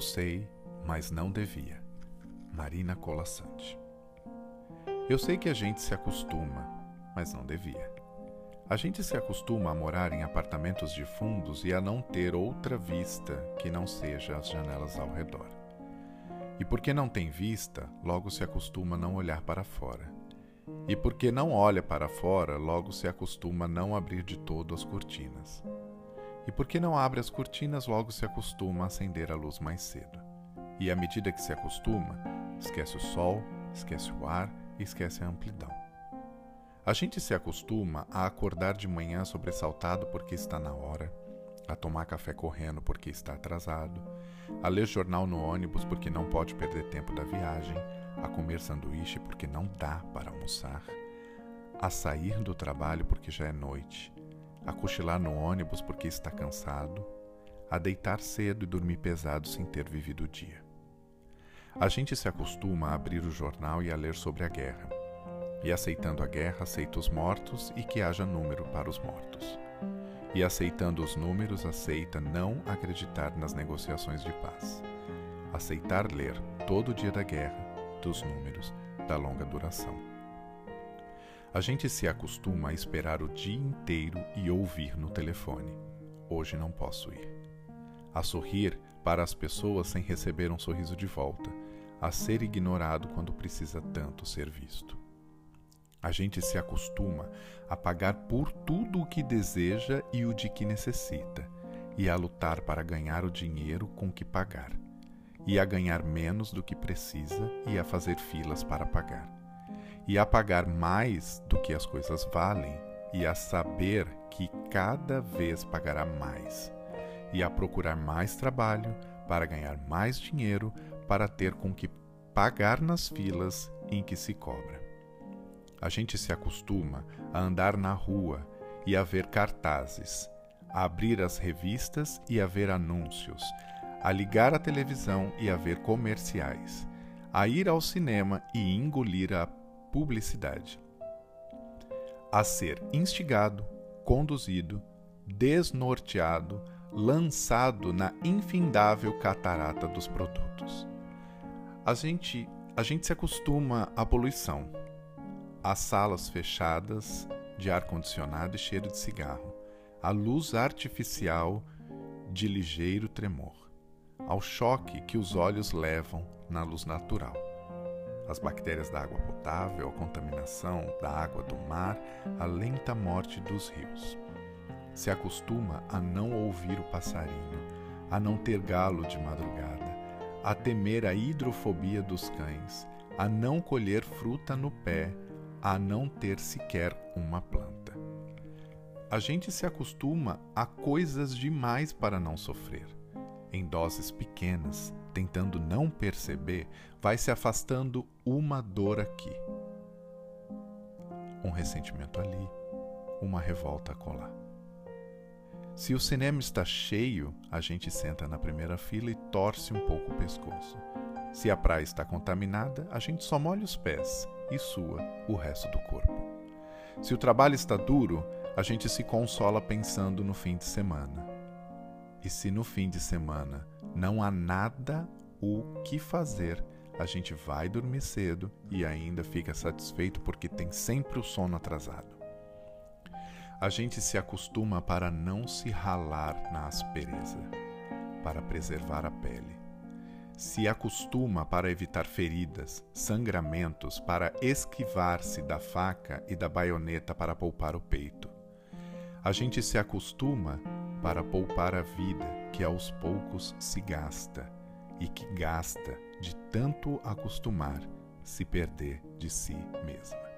Eu sei, mas não devia. Marina Colassante. Eu sei que a gente se acostuma, mas não devia. A gente se acostuma a morar em apartamentos de fundos e a não ter outra vista que não seja as janelas ao redor. E porque não tem vista, logo se acostuma a não olhar para fora. E porque não olha para fora, logo se acostuma a não abrir de todo as cortinas. E porque não abre as cortinas, logo se acostuma a acender a luz mais cedo. E à medida que se acostuma, esquece o sol, esquece o ar e esquece a amplidão. A gente se acostuma a acordar de manhã sobressaltado porque está na hora, a tomar café correndo porque está atrasado, a ler jornal no ônibus porque não pode perder tempo da viagem, a comer sanduíche porque não dá para almoçar, a sair do trabalho porque já é noite, a cochilar no ônibus porque está cansado, a deitar cedo e dormir pesado sem ter vivido o dia. A gente se acostuma a abrir o jornal e a ler sobre a guerra. E aceitando a guerra, aceita os mortos e que haja número para os mortos. E aceitando os números, aceita não acreditar nas negociações de paz. Aceitar ler todo o dia da guerra, dos números, da longa duração. A gente se acostuma a esperar o dia inteiro e ouvir no telefone. Hoje não posso ir. A sorrir para as pessoas sem receber um sorriso de volta. A ser ignorado quando precisa tanto ser visto. A gente se acostuma a pagar por tudo o que deseja e o de que necessita, e a lutar para ganhar o dinheiro com que pagar, e a ganhar menos do que precisa e a fazer filas para pagar e a pagar mais do que as coisas valem, e a saber que cada vez pagará mais, e a procurar mais trabalho para ganhar mais dinheiro para ter com que pagar nas filas em que se cobra. A gente se acostuma a andar na rua e a ver cartazes, a abrir as revistas e a ver anúncios, a ligar a televisão e a ver comerciais, a ir ao cinema e engolir a publicidade. A ser instigado, conduzido, desnorteado, lançado na infindável catarata dos produtos. A gente, a gente se acostuma à poluição, às salas fechadas de ar condicionado e cheiro de cigarro, à luz artificial de ligeiro tremor, ao choque que os olhos levam na luz natural as bactérias da água potável, a contaminação da água do mar, a lenta morte dos rios. Se acostuma a não ouvir o passarinho, a não ter galo de madrugada, a temer a hidrofobia dos cães, a não colher fruta no pé, a não ter sequer uma planta. A gente se acostuma a coisas demais para não sofrer. Em doses pequenas, tentando não perceber, vai se afastando uma dor aqui, um ressentimento ali, uma revolta acolá. Se o cinema está cheio, a gente senta na primeira fila e torce um pouco o pescoço. Se a praia está contaminada, a gente só molha os pés e sua o resto do corpo. Se o trabalho está duro, a gente se consola pensando no fim de semana. E se no fim de semana não há nada o que fazer, a gente vai dormir cedo e ainda fica satisfeito porque tem sempre o sono atrasado. A gente se acostuma para não se ralar na aspereza, para preservar a pele. Se acostuma para evitar feridas, sangramentos, para esquivar-se da faca e da baioneta para poupar o peito a gente se acostuma para poupar a vida que aos poucos se gasta e que gasta de tanto acostumar se perder de si mesma.